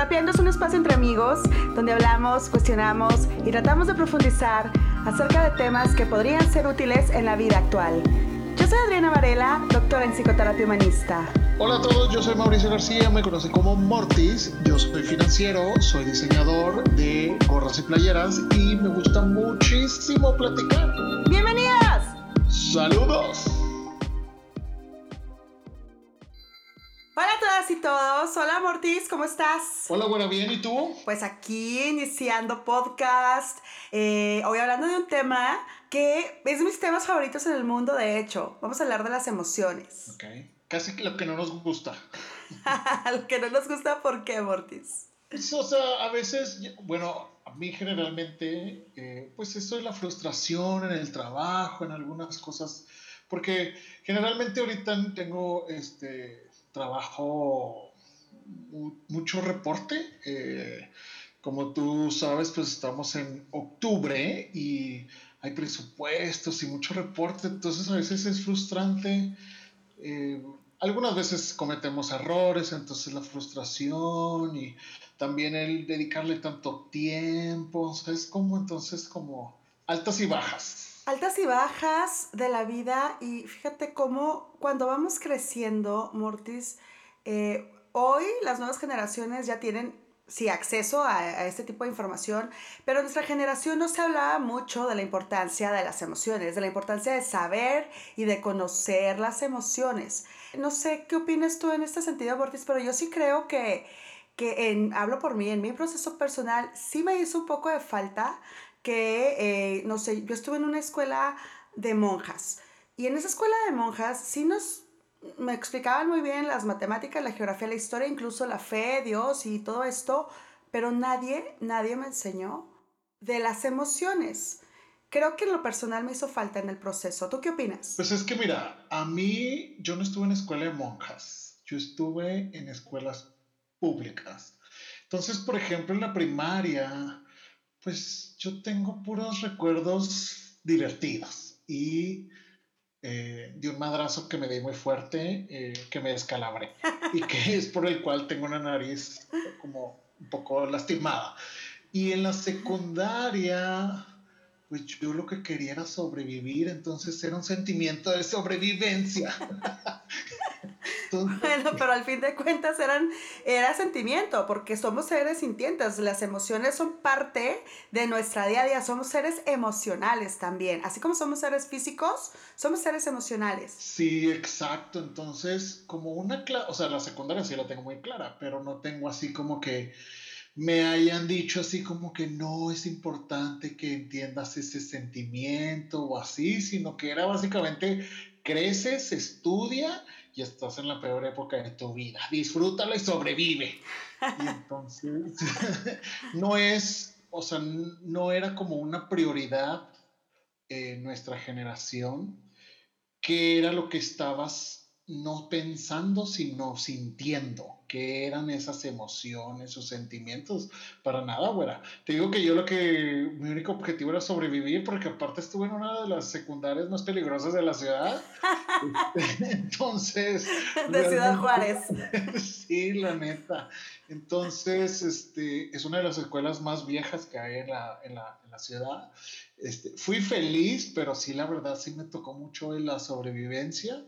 Psicoterapiando es un espacio entre amigos donde hablamos, cuestionamos y tratamos de profundizar acerca de temas que podrían ser útiles en la vida actual. Yo soy Adriana Varela, doctora en psicoterapia humanista. Hola a todos, yo soy Mauricio García, me conocen como Mortis, yo soy financiero, soy diseñador de gorras y playeras y me gusta muchísimo platicar. ¡Bienvenidas! ¡Saludos! Y todos, hola Mortis, ¿cómo estás? Hola, buena, bien, ¿y tú? Pues aquí iniciando podcast, eh, hoy hablando de un tema que es de mis temas favoritos en el mundo, de hecho, vamos a hablar de las emociones. Ok, casi lo que no nos gusta. Lo que no nos gusta, ¿por qué, Mortis? Pues, o sea, a veces, bueno, a mí generalmente, eh, pues eso es la frustración en el trabajo, en algunas cosas, porque generalmente ahorita tengo este trabajo mu- mucho reporte. eh, como tú sabes, pues estamos en octubre y hay presupuestos y mucho reporte, entonces a veces es frustrante. eh, algunas veces cometemos errores, entonces la frustración y también el dedicarle tanto tiempo, es como entonces como altas y bajas. Altas y bajas de la vida y fíjate cómo cuando vamos creciendo, Mortis, eh, hoy las nuevas generaciones ya tienen, sí, acceso a, este tipo de información, pero en nuestra generación no se hablaba mucho de la importancia de las emociones, de la importancia de saber y de conocer las emociones. No sé qué opinas tú en este sentido, Mortis, pero yo sí creo que, que en, hablo por mí, en mi proceso personal, sí me hizo un poco de falta que, eh, no sé, yo estuve en una escuela de monjas y en esa escuela de monjas sí nos me explicaban muy bien las matemáticas, la geografía, la historia, incluso la fe, Dios y todo esto, pero nadie, nadie me enseñó de las emociones. Creo que en lo personal me hizo falta en el proceso. ¿Tú qué opinas? Pues es que mira, a mí yo no estuve en escuela de monjas, yo estuve en escuelas públicas. Entonces, por ejemplo, en la primaria, pues yo tengo puros recuerdos divertidos y eh, de un madrazo que me di muy fuerte, eh, que me descalabré y que es por el cual tengo una nariz como un poco lastimada. Y en la secundaria, pues yo lo que quería era sobrevivir, entonces era un sentimiento de sobrevivencia. Bueno, pero al fin de cuentas eran, era sentimiento, porque somos seres sintientes. Las emociones son parte de nuestra día a día. Somos seres emocionales también. Así como somos seres físicos, somos seres emocionales. Sí, exacto. Entonces, como una clase, o sea, la secundaria sí la tengo muy clara, pero no tengo así como que me hayan dicho así como que no es importante que entiendas ese sentimiento o así, sino que era básicamente creces, estudia estás en la peor época de tu vida. Disfrútala y sobrevive. Y entonces, no es, o sea, no era como una prioridad en nuestra generación qué era lo que estabas no pensando, sino sintiendo, qué eran esas emociones o sentimientos. Para nada, güera. Te digo que yo lo que, mi único objetivo era sobrevivir, porque aparte estuve en una de las secundarias más peligrosas de la ciudad. Entonces... De Ciudad Juárez. sí, la neta. Entonces, este, es una de las escuelas más viejas que hay en la, en la, en la ciudad. Este, fui feliz, pero sí, la verdad, sí me tocó mucho en la sobrevivencia.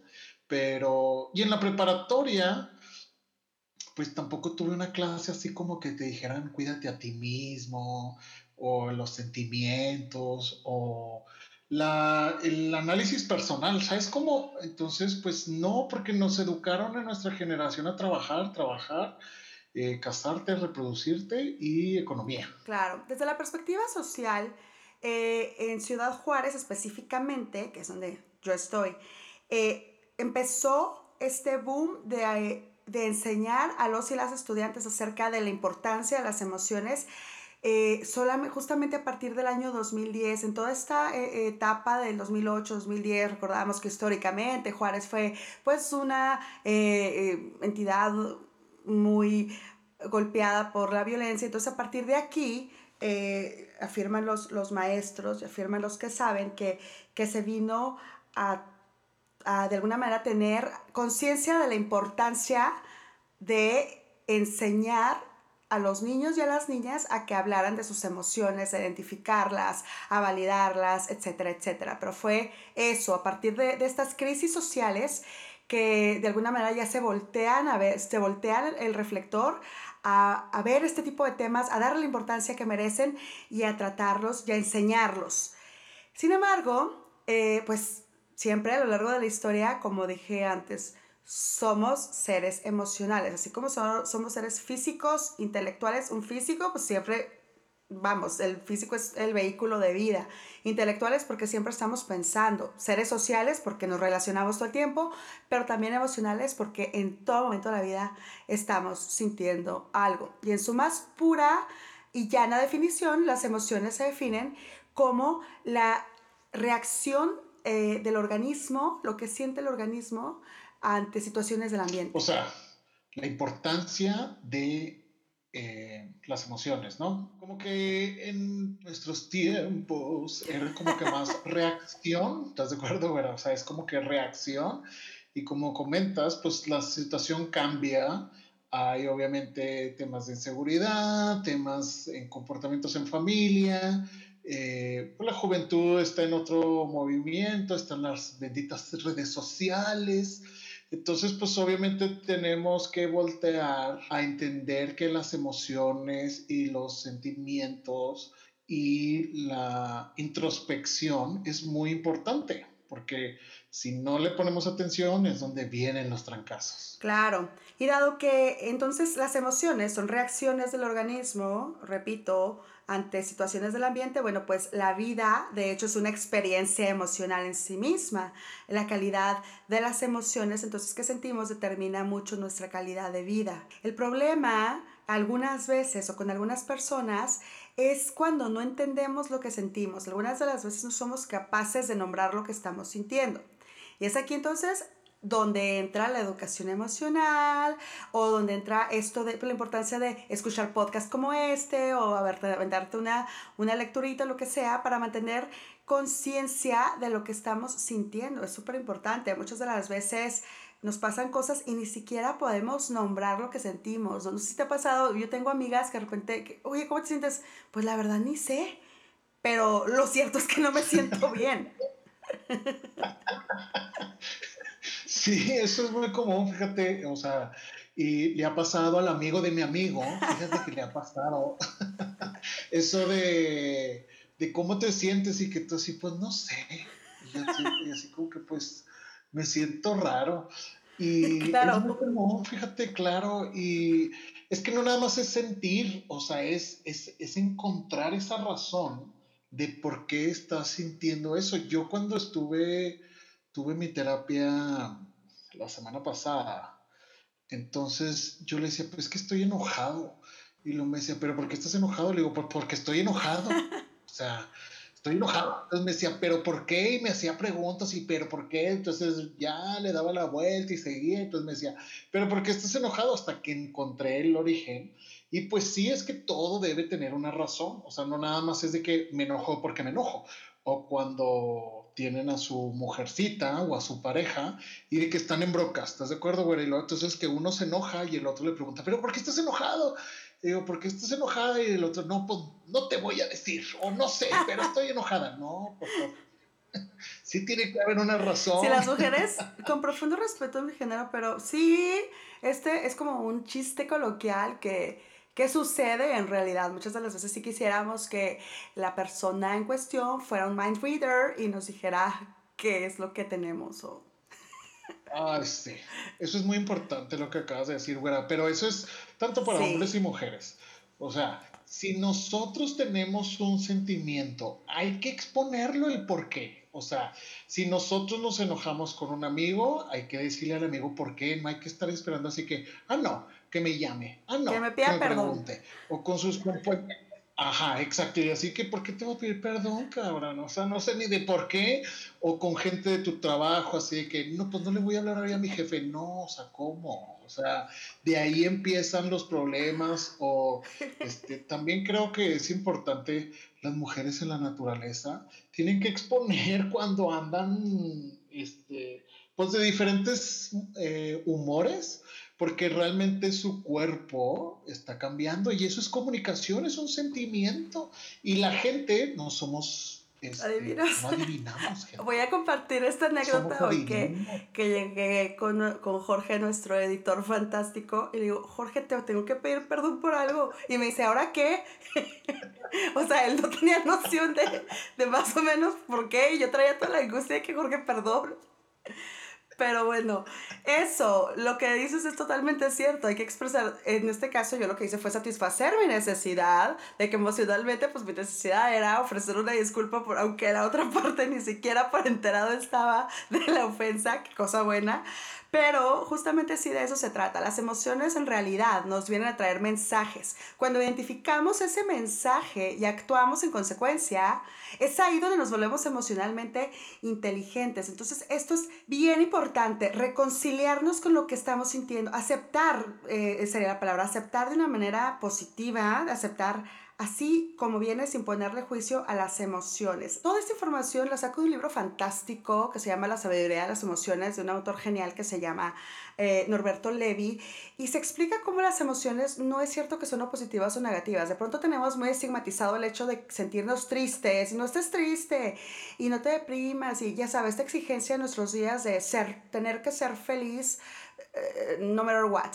Pero, y en la preparatoria, pues tampoco tuve una clase así como que te dijeran cuídate a ti mismo, o los sentimientos, o la, el análisis personal, ¿sabes cómo? Entonces, pues no, porque nos educaron en nuestra generación a trabajar, trabajar, eh, casarte, reproducirte y economía. Claro, desde la perspectiva social, eh, en Ciudad Juárez específicamente, que es donde yo estoy, eh, empezó este boom de, de enseñar a los y las estudiantes acerca de la importancia de las emociones. Eh, solamente, justamente a partir del año 2010, en toda esta eh, etapa del 2008-2010, recordamos que históricamente Juárez fue pues una eh, eh, entidad muy golpeada por la violencia. Entonces, a partir de aquí, eh, afirman los, los maestros, afirman los que saben que, que se vino a, de alguna manera, tener conciencia de la importancia de enseñar a los niños y a las niñas a que hablaran de sus emociones, a identificarlas, a validarlas, etcétera, etcétera. Pero fue eso, a partir de, de estas crisis sociales que de alguna manera ya se voltean a ver, se voltean el reflector a, a, ver este tipo de temas, a darle la importancia que merecen y a tratarlos y a enseñarlos. Sin embargo, eh, pues siempre a lo largo de la historia, como dije antes, somos seres emocionales, así como somos seres físicos, intelectuales, un físico, pues siempre, vamos, el físico es el vehículo de vida, intelectuales porque siempre estamos pensando, seres sociales porque nos relacionamos todo el tiempo, pero también emocionales porque en todo momento de la vida estamos sintiendo algo. Y en su más pura y llana definición, las emociones se definen como la reacción eh, del organismo, lo que siente el organismo ante situaciones del ambiente. O sea, la importancia de eh, las emociones, ¿no? Como que en nuestros tiempos era como que más reacción, ¿estás de acuerdo? Bueno, o sea, es como que reacción y como comentas, pues la situación cambia. Hay obviamente temas de inseguridad, temas en comportamientos en familia, eh, pues la juventud está en otro movimiento, están las benditas redes sociales. Entonces, pues obviamente tenemos que voltear a entender que las emociones y los sentimientos y la introspección es muy importante, porque si no le ponemos atención es donde vienen los trancazos. Claro, y dado que entonces las emociones son reacciones del organismo, repito, ante situaciones del ambiente, bueno, pues la vida de hecho es una experiencia emocional en sí misma. La calidad de las emociones entonces que sentimos determina mucho nuestra calidad de vida. El problema algunas veces o con algunas personas es cuando no entendemos lo que sentimos. Algunas de las veces no somos capaces de nombrar lo que estamos sintiendo. Y es aquí entonces donde entra la educación emocional o donde entra esto de la importancia de escuchar podcasts como este o aventarte una, una lecturita, lo que sea, para mantener conciencia de lo que estamos sintiendo. Es súper importante. Muchas de las veces nos pasan cosas y ni siquiera podemos nombrar lo que sentimos. No sé si te ha pasado, yo tengo amigas que de repente, oye, ¿cómo te sientes? Pues la verdad ni sé, pero lo cierto es que no me siento bien. Sí, eso es muy común, fíjate, o sea, y le ha pasado al amigo de mi amigo, fíjate que le ha pasado eso de, de cómo te sientes y que tú así, pues no sé, y así, y así como que pues me siento raro. Y claro. es muy común, fíjate, claro, y es que no nada más es sentir, o sea, es, es, es encontrar esa razón de por qué estás sintiendo eso. Yo cuando estuve, tuve mi terapia la semana pasada. Entonces yo le decía, pues que estoy enojado. Y lo me decía, pero ¿por qué estás enojado? Le digo, porque estoy enojado. O sea, estoy enojado. Entonces me decía, ¿pero por qué? Y me hacía preguntas y ¿pero por qué? Entonces ya le daba la vuelta y seguía. Entonces me decía, ¿pero por qué estás enojado? Hasta que encontré el origen. Y pues sí, es que todo debe tener una razón. O sea, no nada más es de que me enojo porque me enojo. O cuando tienen a su mujercita o a su pareja y de que están en brocas, ¿estás de acuerdo, güey? Y luego entonces que uno se enoja y el otro le pregunta, ¿pero por qué estás enojado? Y digo, ¿por qué estás enojada? Y el otro, no, pues no te voy a decir, o no sé, pero estoy enojada. No, por favor. Sí tiene que haber una razón. Sí, las mujeres, con profundo respeto a mi género, pero sí, este es como un chiste coloquial que ¿Qué sucede en realidad? Muchas de las veces sí quisiéramos que la persona en cuestión fuera un mind reader y nos dijera qué es lo que tenemos. O... Ah, sí. Eso es muy importante lo que acabas de decir, güera. Pero eso es tanto para hombres y mujeres. O sea, si nosotros tenemos un sentimiento, hay que exponerlo el por qué. O sea, si nosotros nos enojamos con un amigo, hay que decirle al amigo por qué. No hay que estar esperando así que, ah, no, que me llame. Ah, no. Que me pida perdón. O con sus Ajá, exacto. Y así que, ¿por qué te voy a pedir perdón, cabrón? O sea, no sé ni de por qué. O con gente de tu trabajo, así de que, no, pues no le voy a hablar a mi jefe. No, o sea, ¿cómo? O sea, de ahí empiezan los problemas. O este, también creo que es importante, las mujeres en la naturaleza tienen que exponer cuando andan, este, pues de diferentes eh, humores porque realmente su cuerpo está cambiando y eso es comunicación, es un sentimiento. Y la gente no somos este, no adivinamos. Voy a compartir esta anécdota hoy que, que, llegué con, con, Jorge, nuestro editor fantástico, y le digo, Jorge, te tengo que pedir perdón por algo. Y me dice, ¿ahora qué? o sea, él no tenía noción de, de más o menos por qué, y yo traía toda la angustia de que Jorge, perdón. Pero bueno, eso, lo que dices es totalmente cierto. Hay que expresar, en este caso yo lo que hice fue satisfacer mi necesidad, de que emocionalmente pues mi necesidad era ofrecer una disculpa por, aunque la otra parte ni siquiera por enterado estaba de la ofensa, qué cosa buena. Pero justamente sí de eso se trata. Las emociones en realidad nos vienen a traer mensajes. Cuando identificamos ese mensaje y actuamos en consecuencia, es ahí donde nos volvemos emocionalmente inteligentes. Entonces esto es bien importante, reconciliarnos con lo que estamos sintiendo, aceptar, eh, sería la palabra, aceptar de una manera positiva, aceptar así como viene sin ponerle juicio a las emociones. Toda esta información la saco de un libro fantástico que se llama La sabiduría de las emociones, de un autor genial que se llama eh, Norberto Levi, y se explica cómo las emociones no es cierto que son positivas o negativas. De pronto tenemos muy estigmatizado el hecho de sentirnos tristes, y no estés triste, y no te deprimas, y ya sabes, esta exigencia en nuestros días de ser, tener que ser feliz, eh, no matter what.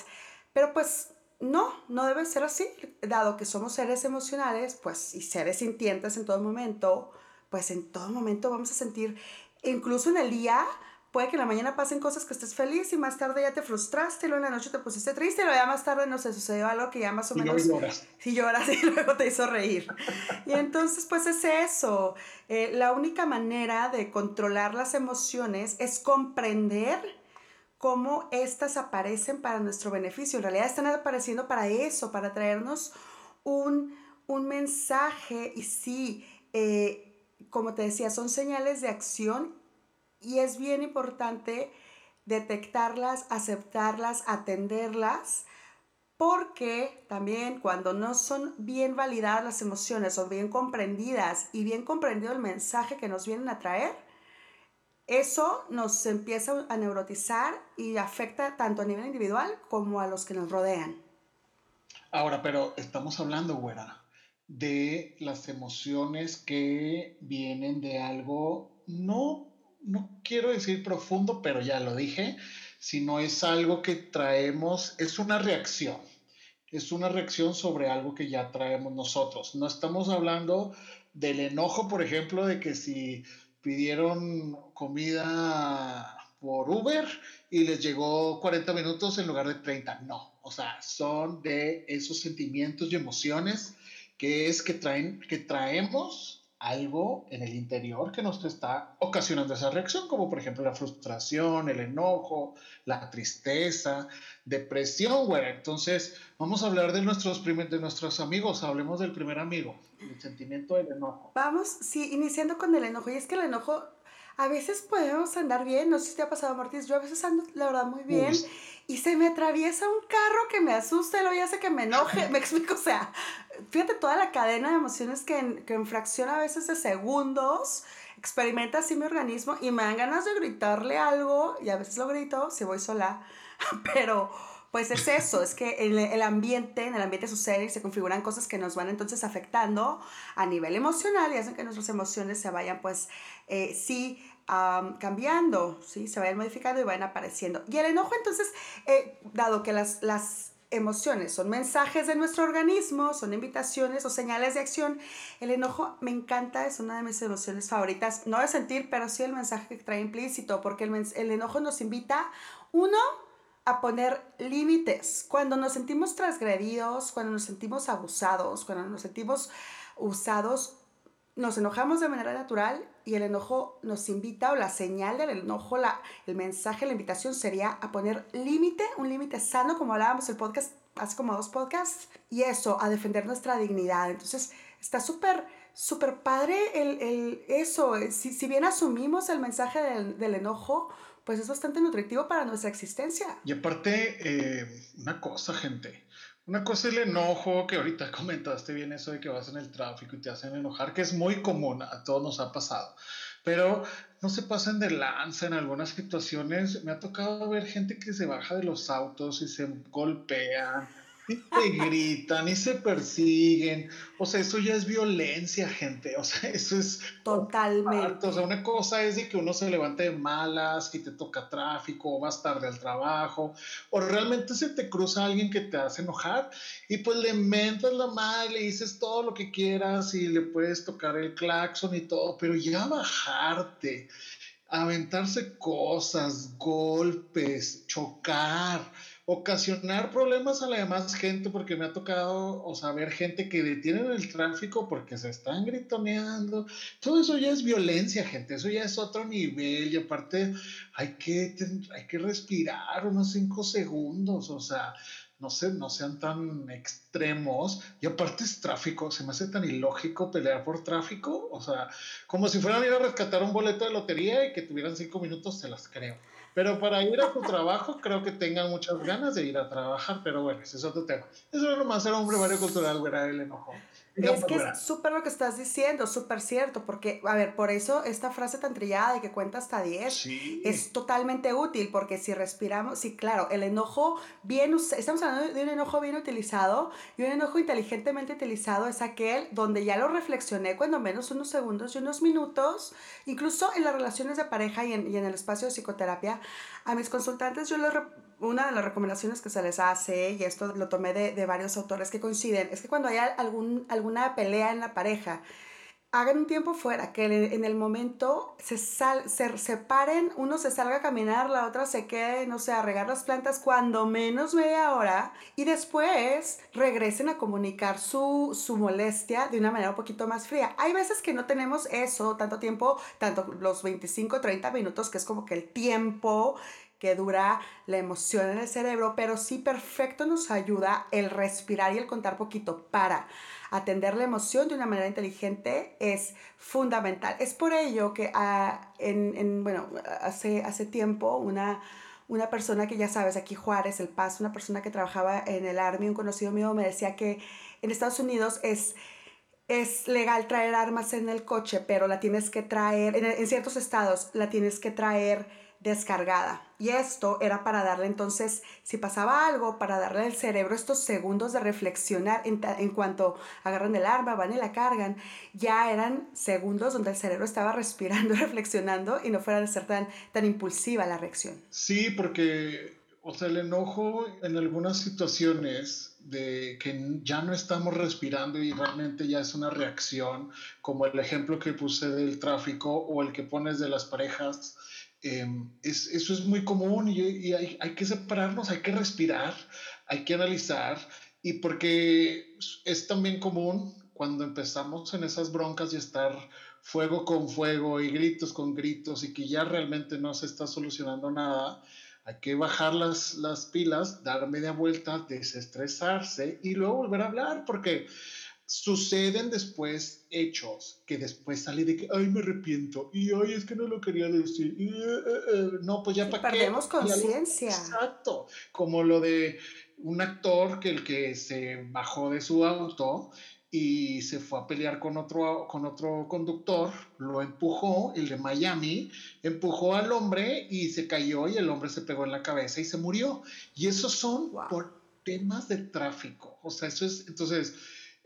Pero pues no, no debe ser así, dado que somos seres emocionales, pues, y seres sintientes en todo momento, pues en todo momento vamos a sentir, incluso en el día, puede que en la mañana pasen cosas que estés feliz y más tarde ya te frustraste, luego en la noche te pusiste triste, y luego ya más tarde, no sé, sucedió algo que ya más o menos... Y lloras. Sí, lloras y luego te hizo reír. y entonces, pues es eso. Eh, la única manera de controlar las emociones es comprender cómo éstas aparecen para nuestro beneficio. En realidad están apareciendo para eso, para traernos un, mensaje y sí, eh, como te decía, son señales de acción y es bien importante detectarlas, aceptarlas, atenderlas, porque también cuando no son bien validadas las emociones o bien comprendidas y bien comprendido el mensaje que nos vienen a traer, eso nos empieza a neurotizar y afecta tanto a nivel individual como a los que nos rodean. Ahora, pero estamos hablando, güera, de las emociones que vienen de algo, no, no quiero decir profundo, pero ya lo dije, sino es algo que traemos, es una reacción, es una reacción sobre algo que ya traemos nosotros. No estamos hablando del enojo, por ejemplo, de que si pidieron comida por Uber y les llegó 40 minutos en lugar de 30. No, o sea, son de esos sentimientos y emociones que es que traen que traemos algo en el interior que nos está ocasionando esa reacción, como por ejemplo la frustración, el enojo, la tristeza, depresión, güey. Entonces, vamos a hablar de nuestros, de nuestros amigos, hablemos del primer amigo, el sentimiento del enojo. Vamos, sí, iniciando con el enojo, y es que el enojo a veces podemos andar bien, no sé si te ha pasado, Martínez, yo a veces ando, la verdad, muy bien, y se me atraviesa un carro que me asusta ya hace que me enoje, me explico, o sea, fíjate toda la cadena de emociones que en, que en fracción a veces de segundos experimenta así mi organismo y me dan ganas de gritarle algo, y a veces lo grito si voy sola, pero pues es eso, es que en el ambiente, en el ambiente sucede y se configuran cosas que nos van entonces afectando a nivel emocional y hacen que nuestras emociones se vayan pues eh, sí cambiando, ¿sí? se vayan modificando y vayan apareciendo. Y el enojo entonces, eh, dado que las, las emociones son mensajes de nuestro organismo, son invitaciones o señales de acción. El enojo me encanta, es una de mis emociones favoritas, no de sentir, pero sí el mensaje que trae implícito, porque el, el enojo nos invita, uno, a poner límites. Cuando nos sentimos transgredidos, cuando nos sentimos abusados, cuando nos sentimos usados, nos enojamos de manera natural y el enojo nos invita o la señal del enojo, la, el mensaje, la invitación sería a poner límite, un límite sano, como hablábamos el podcast hace como dos podcasts, y eso, a defender nuestra dignidad. Entonces, está súper, súper padre el, el, eso. Si, si bien asumimos el mensaje del, del enojo, pues es bastante nutritivo para nuestra existencia. Y aparte, eh, una cosa, gente, Una cosa es el enojo, que ahorita comentaste bien eso de que vas en el tráfico y te hacen enojar, que es muy común, a todos nos ha pasado. Pero no se pasan de lanza en algunas situaciones. Me ha tocado ver gente que se baja de los autos y se golpean y se gritan y se persiguen. O sea, eso ya es violencia, gente. O sea, eso es. Totalmente. O sea, una cosa es de que uno se levante de malas y te toca tráfico o vas tarde al trabajo. O realmente se te cruza alguien que te hace enojar y pues le mentas la madre, le dices todo lo que quieras y le puedes tocar el claxon y todo. Pero ya bajarte, aventarse cosas, golpes, chocar ocasionar problemas a la demás gente porque me ha tocado, o sea, ver gente que detienen el tráfico porque se están gritoneando. Todo eso ya es violencia, gente. Eso ya es otro nivel. Y aparte hay que, hay que respirar unos cinco segundos. O sea, no, sé, no sean tan extremos. Y aparte es tráfico. Se me hace tan ilógico pelear por tráfico. O sea, como si fueran a ir a rescatar un boleto de lotería y que tuvieran cinco minutos, se las creo. Pero para ir a tu trabajo, creo que tengan muchas ganas de ir a trabajar, pero bueno, ese es otro tema. Eso es nomás ser hombre cultural, ¿verdad? El enojo. Es que es súper lo que estás diciendo, súper cierto, porque, a ver, por eso esta frase tan trillada de que cuenta hasta 10 es totalmente útil, porque si respiramos, sí, claro, el enojo bien, estamos hablando de un enojo bien utilizado y un enojo inteligentemente utilizado es aquel donde ya lo reflexioné cuando menos unos segundos y unos minutos, incluso en las relaciones de pareja y en, y en el espacio de psicoterapia, a mis consultantes yo les una de las recomendaciones que se les hace, y esto lo tomé de, de varios autores que coinciden, es que cuando haya algún, alguna pelea en la pareja, hagan un tiempo fuera, que en el momento se, sal, se separen, uno se salga a caminar, la otra se quede, no sé, a regar las plantas cuando menos media hora y después regresen a comunicar su, su molestia de una manera un poquito más fría. Hay veces que no tenemos eso, tanto tiempo, tanto los 25, 30 minutos, que es como que el tiempo que dura la emoción en el cerebro, pero sí perfecto nos ayuda el respirar y el contar poquito para atender la emoción de una manera inteligente es fundamental. Es por ello que ah, en, bueno, hace, hace tiempo una, una persona que ya sabes, aquí Juárez, El Paso, una persona que trabajaba en el Army, un conocido mío me decía que en Estados Unidos es es legal traer armas en el coche, pero la tienes que traer, en, en, ciertos estados la tienes que traer descargada. Y esto era para darle entonces, si pasaba algo, para darle al cerebro estos segundos de reflexionar en, en, cuanto agarran el arma, van y la cargan. Ya eran segundos donde el cerebro estaba respirando, reflexionando y no fuera de ser tan, tan impulsiva la reacción. Sí, porque, o sea, el enojo en algunas situaciones de que ya no estamos respirando y realmente ya es una reacción, como el ejemplo que puse del tráfico o el que pones de las parejas Em, es, eso es muy común y, hay, hay, que separarnos, hay que respirar, hay que analizar y porque es también común cuando empezamos en esas broncas y estar fuego con fuego y gritos con gritos y que ya realmente no se está solucionando nada, hay que bajar las, las pilas, dar media vuelta, desestresarse y luego volver a hablar porque suceden después hechos que después sale de que, ay, me arrepiento, y ay, es que no lo quería decir, y, eh, eh, no, pues ya para qué. Perdemos conciencia. Exacto, como lo de un actor que el que se bajó de su auto y se fue a pelear con otro, con otro conductor, lo empujó, el de Miami, empujó al hombre y se cayó y el hombre se pegó en la cabeza y se murió. Y esos son por temas de tráfico. O sea, eso es, entonces,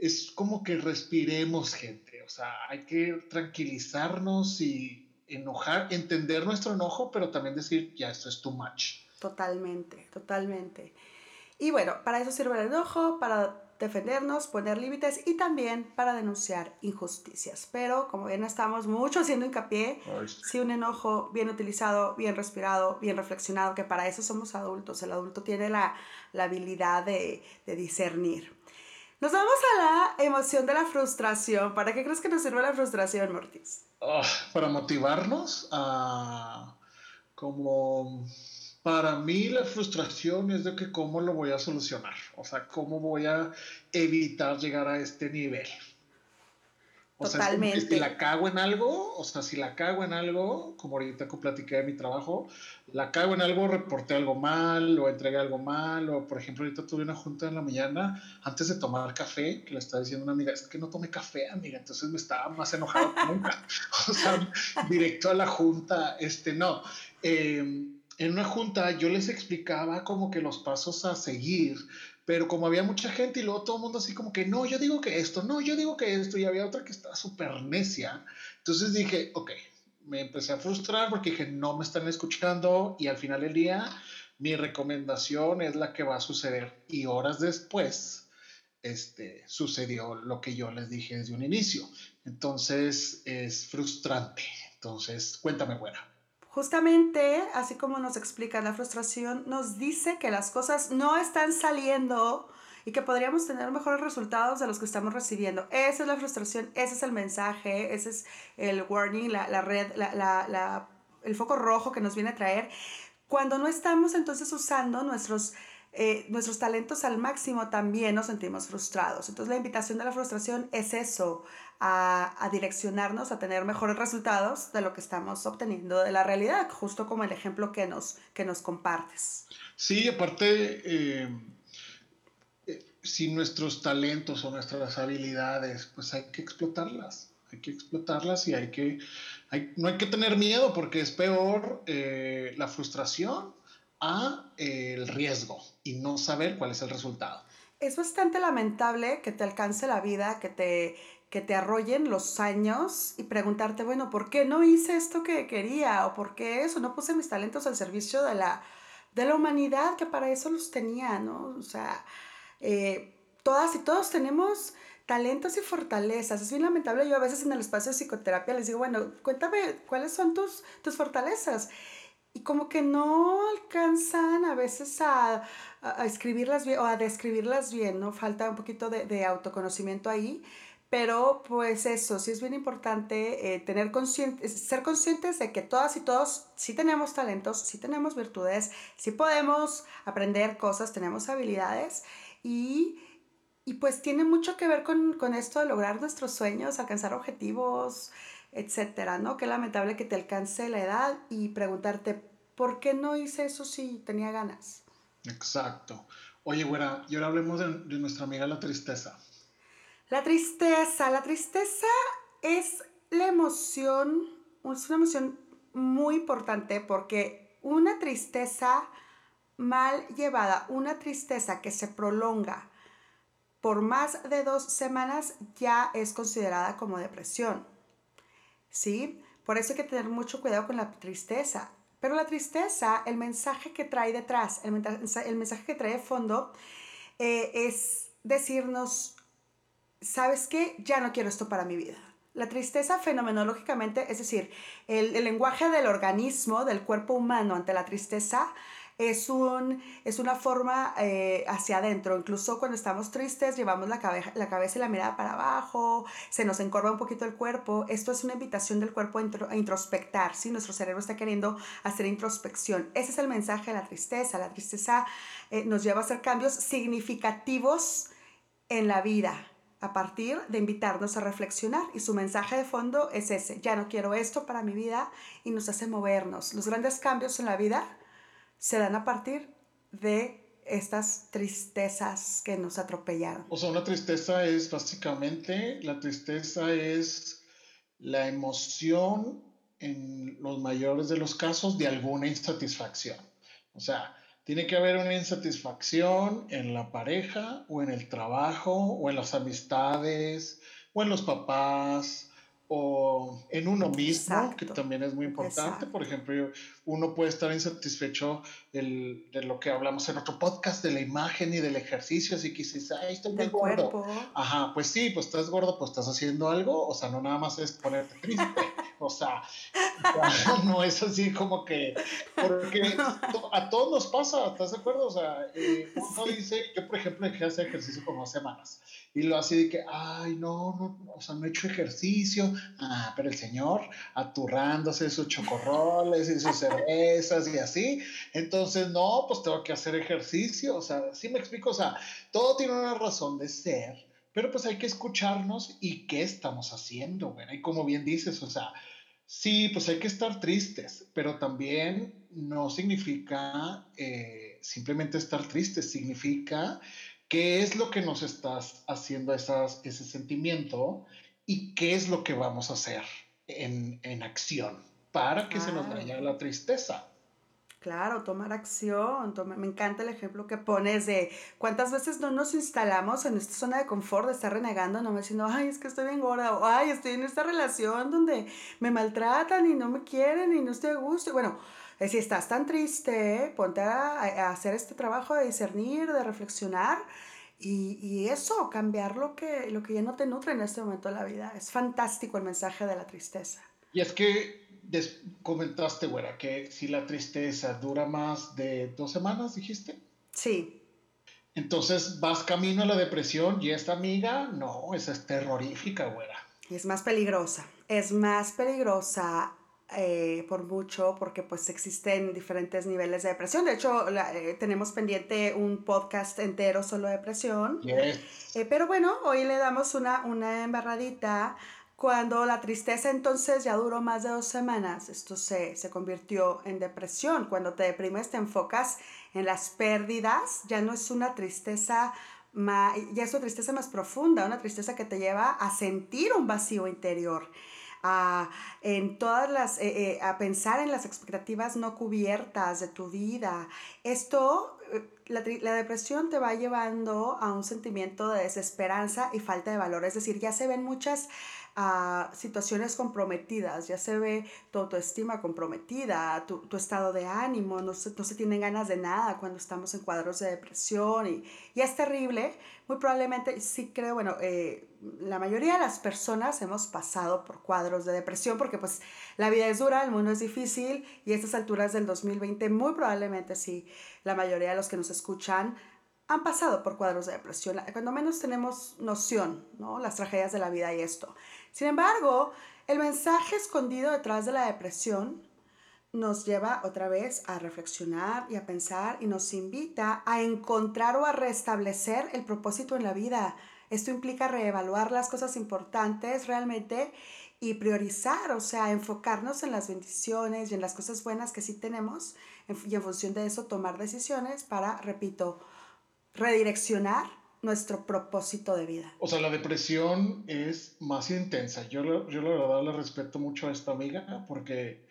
es como que respiremos, gente. O sea, hay que tranquilizarnos y enojar, entender nuestro enojo, pero también decir, ya, esto es too much. Totalmente, totalmente. Y bueno, para eso sirve el enojo, para defendernos, poner límites y también para denunciar injusticias. Pero como bien estamos mucho haciendo hincapié, si un enojo bien utilizado, bien respirado, bien reflexionado, que para eso somos adultos, el adulto tiene la, la habilidad de, de discernir. Nos vamos a la emoción de la frustración. ¿Para qué crees que nos sirve la frustración, Mortis? Ah, para motivarnos a como para mí la frustración es de que cómo lo voy a solucionar, o sea, cómo voy a evitar llegar a este nivel. O Totalmente. sea, si la cago en algo, o sea, si la cago en algo, como ahorita que platiqué de mi trabajo, la cago en algo, reporté algo mal o entregué algo mal, o por ejemplo, ahorita tuve una junta en la mañana antes de tomar café, que le estaba diciendo una amiga, es que no tomé café, amiga, entonces me estaba más enojado que nunca. o sea, directo a la junta, este, no. Eh, en una junta yo les explicaba como que los pasos a seguir, pero como había mucha gente y luego todo el mundo así como que, no, yo digo que esto, no, yo digo que esto, y había otra que estaba súper necia, entonces dije, ok, me empecé a frustrar porque dije, no me están escuchando y al final del día mi recomendación es la que va a suceder. Y horas después, este, sucedió lo que yo les dije desde un inicio. Entonces es frustrante. Entonces, cuéntame, buena. Justamente, así como nos explica la frustración, nos dice que las cosas no están saliendo y que podríamos tener mejores resultados de los que estamos recibiendo. Esa es la frustración, ese es el mensaje, ese es el warning, la, red, la, el foco rojo que nos viene a traer. Cuando no estamos entonces usando nuestros eh, nuestros talentos al máximo también nos sentimos frustrados. Entonces la invitación de la frustración es eso, a, direccionarnos a tener mejores resultados de lo que estamos obteniendo de la realidad, justo como el ejemplo que nos, que nos compartes. Sí, aparte, eh, eh, si nuestros talentos o nuestras habilidades, pues hay que explotarlas, hay que explotarlas y hay que, no hay que tener miedo porque es peor la frustración a el riesgo y no saber cuál es el resultado. Es bastante lamentable que te alcance la vida, que te, que te arrollen los años y preguntarte, bueno, ¿por qué no hice esto que quería? ¿O por qué eso? No puse mis talentos al servicio de la, de la humanidad, que para eso los tenía, ¿no? O sea, eh, todas y todos tenemos talentos y fortalezas. Es bien lamentable. Yo a veces en el espacio de psicoterapia les digo, bueno, cuéntame cuáles son tus, tus fortalezas y como que no alcanzan a veces a, a, escribirlas bien o a describirlas bien, ¿no? Falta un poquito de, de autoconocimiento ahí, pero pues eso, sí es bien importante eh, tener conscientes, ser conscientes de que todas y todos sí tenemos talentos, sí tenemos virtudes, sí podemos aprender cosas, tenemos habilidades y, y pues tiene mucho que ver con, con esto de lograr nuestros sueños, alcanzar objetivos, etcétera, ¿no? Qué lamentable que te alcance la edad y preguntarte, ¿por qué no hice eso si tenía ganas? Exacto. Oye, güera, y ahora hablemos de, de nuestra amiga la tristeza. La tristeza, la tristeza es la emoción, es una emoción muy importante porque una tristeza mal llevada, una tristeza que se prolonga por más de dos semanas ya es considerada como depresión. ¿sí? Por eso hay que tener mucho cuidado con la tristeza. Pero la tristeza, el mensaje que trae detrás, el, mensaje que trae de fondo, eh, es decirnos, ¿sabes qué? Ya no quiero esto para mi vida. La tristeza fenomenológicamente, es decir, el, lenguaje del organismo, del cuerpo humano ante la tristeza, es, un, es una forma eh, hacia adentro. Incluso cuando estamos tristes, llevamos la, cabeza, la cabeza y la mirada para abajo, se nos encorva un poquito el cuerpo. Esto es una invitación del cuerpo a, introspectar, ¿sí? Nuestro cerebro está queriendo hacer introspección. Ese es el mensaje de la tristeza. La tristeza eh, nos lleva a hacer cambios significativos en la vida a partir de invitarnos a reflexionar y su mensaje de fondo es ese, ya no quiero esto para mi vida y nos hace movernos. Los grandes cambios en la vida se dan a partir de estas tristezas que nos atropellaron. O sea, una tristeza es básicamente, la tristeza es la emoción en los mayores de los casos de alguna insatisfacción. O sea, tiene que haber una insatisfacción en la pareja o en el trabajo o en las amistades o en los papás o en uno mismo, que también es muy importante. Por ejemplo, uno puede estar insatisfecho de lo que hablamos en otro podcast, de la imagen y del ejercicio, así que dices, ay, estoy muy gordo. Ajá, pues sí, pues estás gordo, pues estás haciendo algo, o sea, no nada más es ponerte triste, o sea, no es así como que, porque a todos nos pasa, ¿estás de acuerdo? O sea, eh, uno dice, yo por ejemplo dejé de hacer ejercicio como dos semanas, y lo así de que, ay, no, no, o sea, no he hecho ejercicio, ah, pero el señor aturrándose sus chocorroles y sus cervezas y así, entonces, no, pues tengo que hacer ejercicio, o sea, sí me explico, o sea, todo tiene una razón de ser, pero pues hay que escucharnos y qué estamos haciendo, güey. Y como bien dices, o sea, sí, pues hay que estar tristes, pero también no significa eh, simplemente estar tristes, significa qué es lo que nos estás haciendo esas, ese sentimiento y qué es lo que vamos a hacer en, en acción para que se nos vaya la tristeza. Claro, tomar acción. me encanta el ejemplo que pones de cuántas veces no nos instalamos en esta zona de confort de estar renegando, no diciendo, ay, es que estoy bien gorda, o ay, estoy en esta relación donde me maltratan y no me quieren y no estoy a gusto. Bueno, eh, si estás tan triste, ponte a, hacer este trabajo de discernir, de reflexionar y, y, eso, cambiar lo que, lo que ya no te nutre en este momento de la vida. Es fantástico el mensaje de la tristeza. Y es que comentaste, güera, que si la tristeza dura más de dos semanas, dijiste. Sí. Entonces vas camino a la depresión y esta amiga, no, esa es terrorífica, güera. Es más peligrosa, es más peligrosa eh, por mucho porque pues existen diferentes niveles de depresión. De hecho, eh, tenemos pendiente un podcast entero solo de depresión. Eh, pero bueno, hoy le damos una, una embarradita cuando la tristeza entonces ya duró más de dos semanas, esto se, se convirtió en depresión. Cuando te deprimes te enfocas en las pérdidas, ya no es una tristeza más, ya es una tristeza más profunda, una tristeza que te lleva a sentir un vacío interior, a, en todas las, eh, eh, a pensar en las expectativas no cubiertas de tu vida. Esto, eh, la, la, depresión te va llevando a un sentimiento de desesperanza y falta de valor. Es decir, ya se ven muchas a situaciones comprometidas, ya se ve tu autoestima comprometida, tu, tu estado de ánimo, no se, no se tienen ganas de nada cuando estamos en cuadros de depresión y, y es terrible. Muy probablemente, sí creo, bueno, eh, la mayoría de las personas hemos pasado por cuadros de depresión porque pues la vida es dura, el mundo es difícil y a estas alturas del 2020 muy probablemente sí, la mayoría de los que nos escuchan han pasado por cuadros de depresión, cuando menos tenemos noción, ¿no? Las tragedias de la vida y esto. Sin embargo, el mensaje escondido detrás de la depresión nos lleva otra vez a reflexionar y a pensar y nos invita a encontrar o a restablecer el propósito en la vida. Esto implica reevaluar las cosas importantes realmente y priorizar, o sea, enfocarnos en las bendiciones y en las cosas buenas que sí tenemos y en función de eso tomar decisiones para, repito, redireccionar nuestro propósito de vida. O sea, la depresión es más intensa. Yo, yo la verdad le respeto mucho a esta amiga porque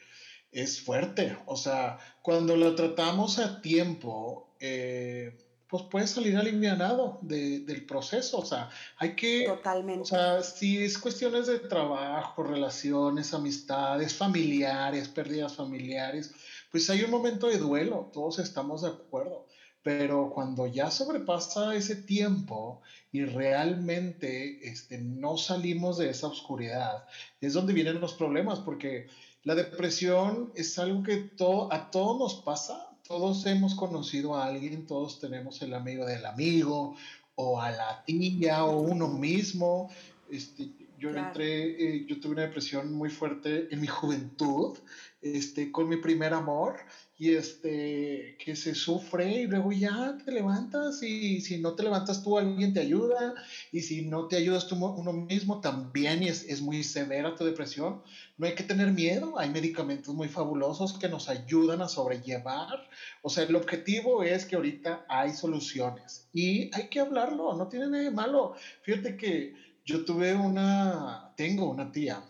es fuerte. O sea, cuando la tratamos a tiempo, eh, pues puede salir alivianado de, del proceso. O sea, hay que... Totalmente. O sea, si es cuestiones de trabajo, relaciones, amistades, familiares, pérdidas familiares, pues hay un momento de duelo, todos estamos de acuerdo pero cuando ya sobrepasa ese tiempo y realmente este, no salimos de esa oscuridad, es donde vienen los problemas, porque la depresión es algo que todo, a todos nos pasa, todos hemos conocido a alguien, todos tenemos el amigo del amigo, o a la tía, o uno mismo. Este, yo entré, eh, yo tuve una depresión muy fuerte en mi juventud, este, con mi primer amor, y este, que se sufre y luego ya te levantas y si no te levantas tú, alguien te ayuda y si no te ayudas tú uno mismo también y es, es muy severa tu depresión. No hay que tener miedo, hay medicamentos muy fabulosos que nos ayudan a sobrellevar. O sea, el objetivo es que ahorita hay soluciones y hay que hablarlo, no tiene nada de malo. Fíjate que yo tuve una, tengo una tía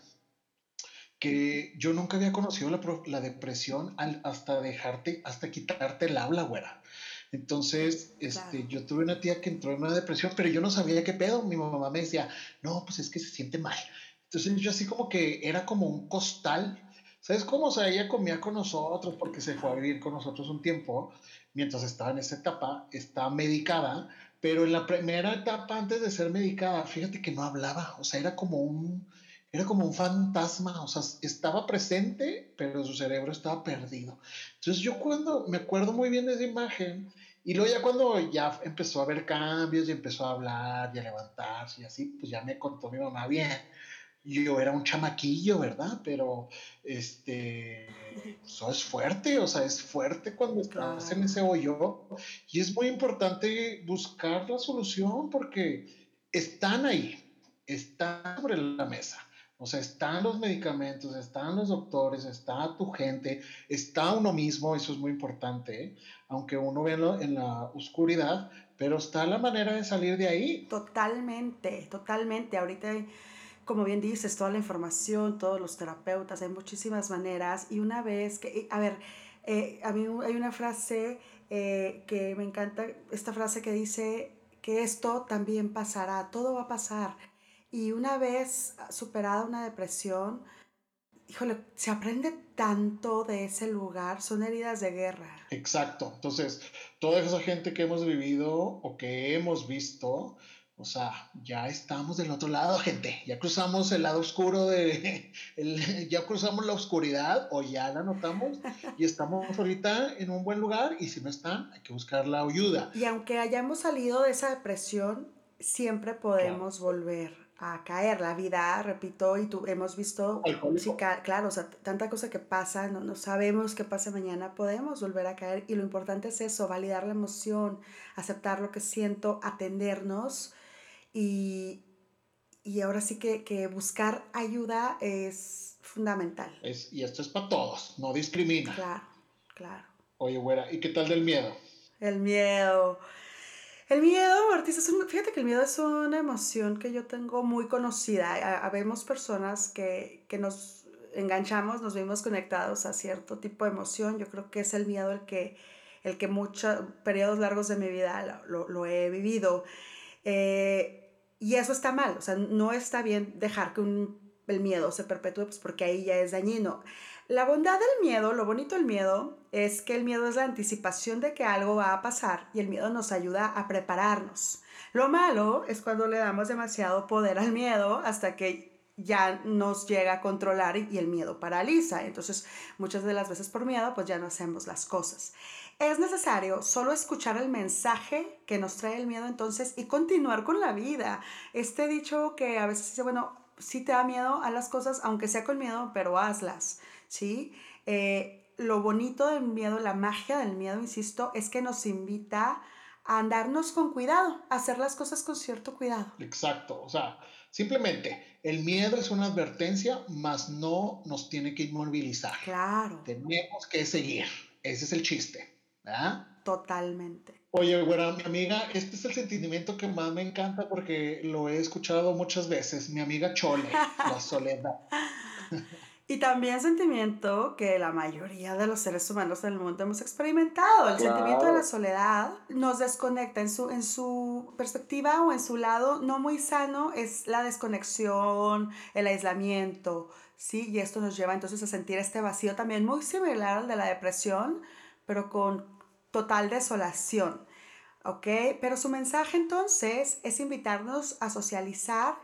que yo nunca había conocido la, la depresión hasta dejarte, hasta quitarte el habla, güera. Entonces, este, yo tuve una tía que entró en una depresión, pero yo no sabía qué pedo. Mi mamá me decía, no, pues es que se siente mal. Entonces yo así como que era como un costal. ¿Sabes cómo? O sea, ella comía con nosotros porque se fue a vivir con nosotros un tiempo, mientras estaba en esa etapa, está medicada, pero en la primera etapa antes de ser medicada, fíjate que no hablaba, o sea, era como un, era como un fantasma, o sea, estaba presente, pero su cerebro estaba perdido. Entonces yo cuando me acuerdo muy bien de esa imagen, y luego ya cuando ya empezó a haber cambios y empezó a hablar y a levantarse y así, pues ya me contó mi mamá bien. Yo era un chamaquillo, ¿verdad? Pero este, eso es fuerte, o sea, es fuerte cuando estás en ese hoyo. Y es muy importante buscar la solución porque están ahí, están sobre la mesa. O sea, están los medicamentos, están los doctores, está tu gente, está uno mismo, eso es muy importante, ¿eh? aunque uno ve en la oscuridad, pero está la manera de salir de ahí. Totalmente, totalmente. Ahorita, como bien dices, toda la información, todos los terapeutas, hay muchísimas maneras. Y una vez que, a ver, eh, a mí hay una frase eh, que me encanta, esta frase que dice que esto también pasará, todo va a pasar. Y una vez superada una depresión, híjole, se aprende tanto de ese lugar, son heridas de guerra. Exacto, entonces toda esa gente que hemos vivido o que hemos visto, o sea, ya estamos del otro lado, gente. Ya cruzamos el lado oscuro de. El, ya cruzamos la oscuridad o ya la notamos y estamos ahorita en un buen lugar. Y si no están, hay que buscar la ayuda. Y aunque hayamos salido de esa depresión, siempre podemos volver a caer. La vida, repito, y tú hemos visto, sí, claro, o sea, tanta cosa que pasa, no, no sabemos qué pasa mañana, podemos volver a caer. Y lo importante es eso, validar la emoción, aceptar lo que siento, atendernos y, y ahora sí que, que, buscar ayuda es fundamental. Es, y esto es para todos, no discrimina. Claro, claro. Oye, güera, ¿y qué tal del miedo? El miedo. El miedo, Ortiz, es fíjate que el miedo es una emoción que yo tengo muy conocida. Habemos personas que, que nos enganchamos, nos vimos conectados a cierto tipo de emoción. Yo creo que es el miedo el que, el que muchos periodos largos de mi vida lo, lo he vivido. Eh, y eso está mal, o sea, no está bien dejar que un, el miedo se perpetúe, pues porque ahí ya es dañino. La bondad del miedo, lo bonito del miedo, es que el miedo es la anticipación de que algo va a pasar y el miedo nos ayuda a prepararnos. Lo malo es cuando le damos demasiado poder al miedo hasta que ya nos llega a controlar y el miedo paraliza. Entonces, muchas de las veces por miedo, pues ya no hacemos las cosas. Es necesario solo escuchar el mensaje que nos trae el miedo entonces y continuar con la vida. Este dicho que a veces dice, bueno, si te da miedo, a las cosas, aunque sea con miedo, pero hazlas. ¿Sí? Eh, lo bonito del miedo, la magia del miedo, insisto, es que nos invita a andarnos con cuidado, a hacer las cosas con cierto cuidado. Exacto, o sea, simplemente el miedo es una advertencia, mas no nos tiene que inmovilizar. Claro. Tenemos que seguir, ese es el chiste, ¿verdad? Totalmente. Oye, bueno, mi amiga, este es el sentimiento que más me encanta porque lo he escuchado muchas veces, mi amiga Chole, la soledad. Y también sentimiento que la mayoría de los seres humanos en el mundo hemos experimentado. El sentimiento de la soledad nos desconecta en su, en su perspectiva o en su lado no muy sano es la desconexión, el aislamiento, ¿sí? Y esto nos lleva entonces a sentir este vacío también muy similar al de la depresión, pero con total desolación. ¿Ok? Pero su mensaje entonces es invitarnos a socializar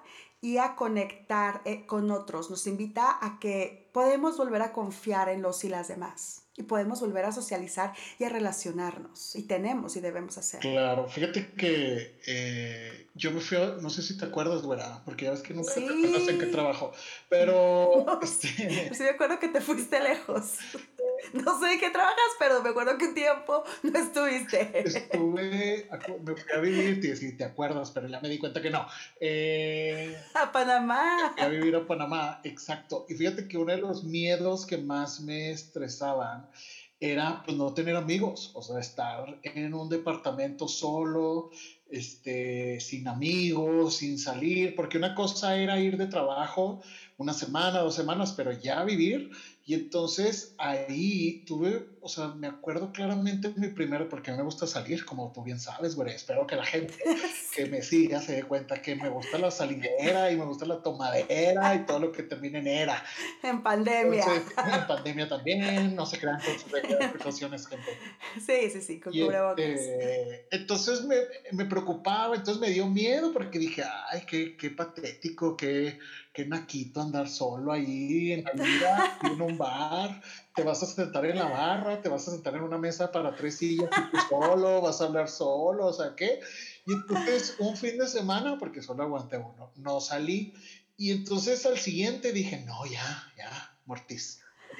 y a conectar eh, con otros. Nos invita a que podemos volver a confiar en los y las demás y podemos volver a socializar y a relacionarnos y tenemos y debemos hacer. Claro, fíjate que eh, yo me fui, a, no sé si te acuerdas, güera, porque ya ves que nunca te acuerdas en qué trabajo, pero... este... sí, me acuerdo que te fuiste lejos. No sé en qué trabajas, pero me acuerdo que un tiempo no estuviste. Estuve, me fui a vivir, si te acuerdas, pero ya me di cuenta que no. Eh, a Panamá. Fui a vivir a Panamá, exacto. Y fíjate que uno de los miedos que más me estresaban era pues no tener amigos, o sea, estar en un departamento solo, este, sin amigos, sin salir, porque una cosa era ir de trabajo una semana, dos semanas, pero ya vivir. Y entonces ahí tuve, o sea, me acuerdo claramente mi primera, porque a mí me gusta salir, como tú bien sabes, güey. Espero que la gente que me siga se dé cuenta que me gusta la salidera y me gusta la tomadera y todo lo que termine en era. En pandemia. en pandemia también, no se crean con sus precauciones, gente. Sí, sí, sí, con cubrebocas. Este, entonces me, me, preocupaba, entonces me dio miedo porque dije, ay, qué, qué patético, qué qué naquito andar solo ahí en la vida, en un bar, te vas a sentar en la barra, te vas a sentar en una mesa para tres sillas solo, vas a hablar solo, o sea, ¿qué? Y entonces un fin de semana, porque solo aguanté uno, no salí, y entonces al siguiente dije, no, ya, ya,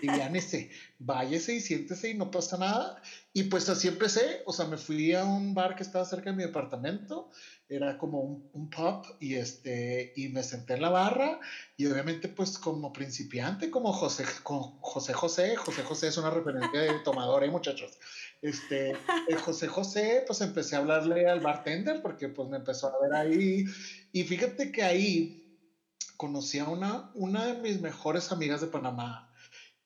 Mortis, ese, váyase y siéntese y no pasa nada. Y pues así empecé, o sea, me fui a un bar que estaba cerca de mi departamento, era como un, un pub y, este, y me senté en la barra y obviamente pues como principiante, como José, con José José, José José es una referencia de tomador, ¿eh, muchachos? Este, eh, José José, pues empecé a hablarle al bartender porque pues me empezó a ver ahí y fíjate que ahí conocí a una, una de mis mejores amigas de Panamá,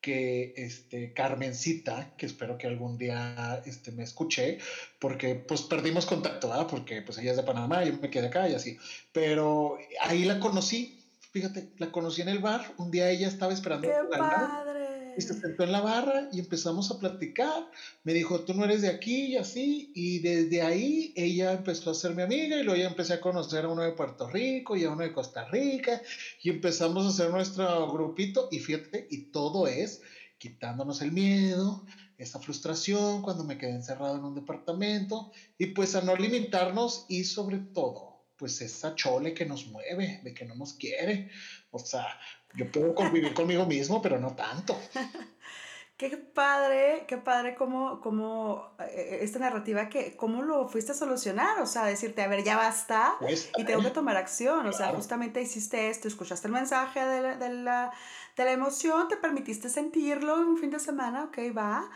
que este, Carmencita, que espero que algún día este, me escuche, porque pues perdimos contacto, ¿verdad? Porque pues ella es de Panamá, yo me quedé acá y así, pero ahí la conocí, fíjate, la conocí en el bar, un día ella estaba esperando. ¡Qué padre! Y se sentó en la barra y empezamos a platicar. Me dijo, tú no eres de aquí y así. Y desde ahí ella empezó a ser mi amiga y luego ya empecé a conocer a uno de Puerto Rico y a uno de Costa Rica. Y empezamos a hacer nuestro grupito. Y fíjate, y todo es quitándonos el miedo, esa frustración cuando me quedé encerrado en un departamento. Y pues a no limitarnos y sobre todo pues esa chole que nos mueve, de que no nos quiere. O sea, yo puedo convivir conmigo mismo, pero no tanto. Qué padre, qué padre como, como eh, esta narrativa que, ¿cómo lo fuiste a solucionar? O sea, decirte, a ver, ya basta y tengo que tomar acción. O sea, justamente hiciste esto, escuchaste el mensaje de la, de la, de la emoción, te permitiste sentirlo un fin de semana, ok, va.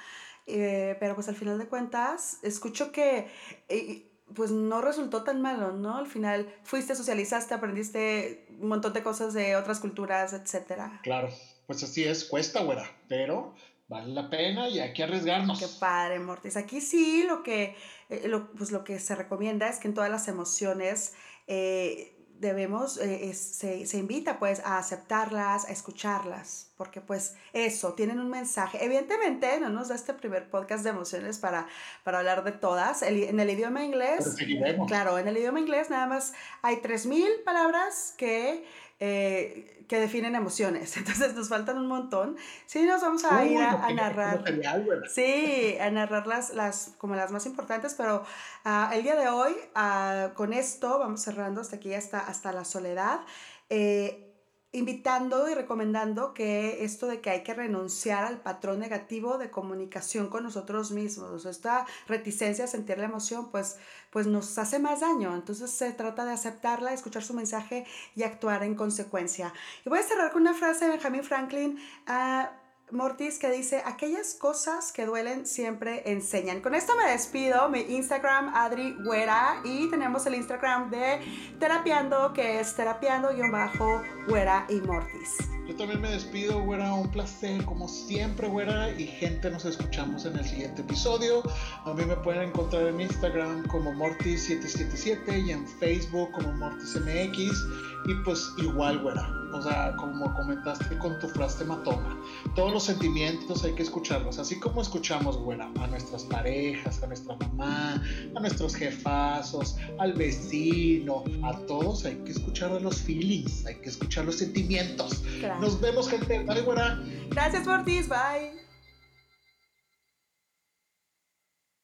Eh, pero pues al final de cuentas, escucho que... Eh, pues no resultó tan malo, ¿no? Al final fuiste, socializaste, aprendiste un montón de cosas de otras culturas, etcétera. Claro, pues así es, cuesta, güera, pero vale la pena y hay que arriesgarnos. Qué padre, Mortis. Aquí sí lo que, eh, lo, pues lo que se recomienda es que en todas las emociones eh, debemos, eh, se, se, invita pues a aceptarlas, a escucharlas, porque pues eso, tienen un mensaje. Evidentemente no nos da este primer podcast de emociones para, para hablar de todas. en el idioma inglés, claro, en el idioma inglés nada más hay 3.000 palabras que eh, que definen emociones. Entonces nos faltan un montón. Sí, nos vamos a ir a, narrar. sí, a narrar las, las, como las más importantes, pero uh, el día de hoy, uh, con esto, vamos cerrando hasta aquí, hasta, hasta la soledad. Eh, invitando y recomendando que esto de que hay que renunciar al patrón negativo de comunicación con nosotros mismos, esta reticencia a sentir la emoción, pues, pues nos hace más daño. Entonces se trata de aceptarla, escuchar su mensaje y actuar en consecuencia. Y voy a cerrar con una frase de Benjamin Franklin. Uh, Mortis que dice, aquellas cosas que duelen siempre enseñan. Con esto me despido, mi Instagram Adri Güera y tenemos el Instagram de Terapiando que es terapiando-güera y Mortis. Yo también me despido, güera, un placer como siempre, güera, y gente, nos escuchamos en el siguiente episodio. A mí me pueden encontrar en Instagram como Mortis777 y en Facebook como MortisMX y pues igual, güera, o sea, como comentaste con tu frase matona, todos los sentimientos hay que escucharlos, así como escuchamos, güera, a nuestras parejas, a nuestra mamá, a nuestros jefazos, al vecino, a todos hay que escuchar los feelings, hay que escuchar los sentimientos. Nos vemos, gente. Bye, güera. Gracias, Mortis. Bye.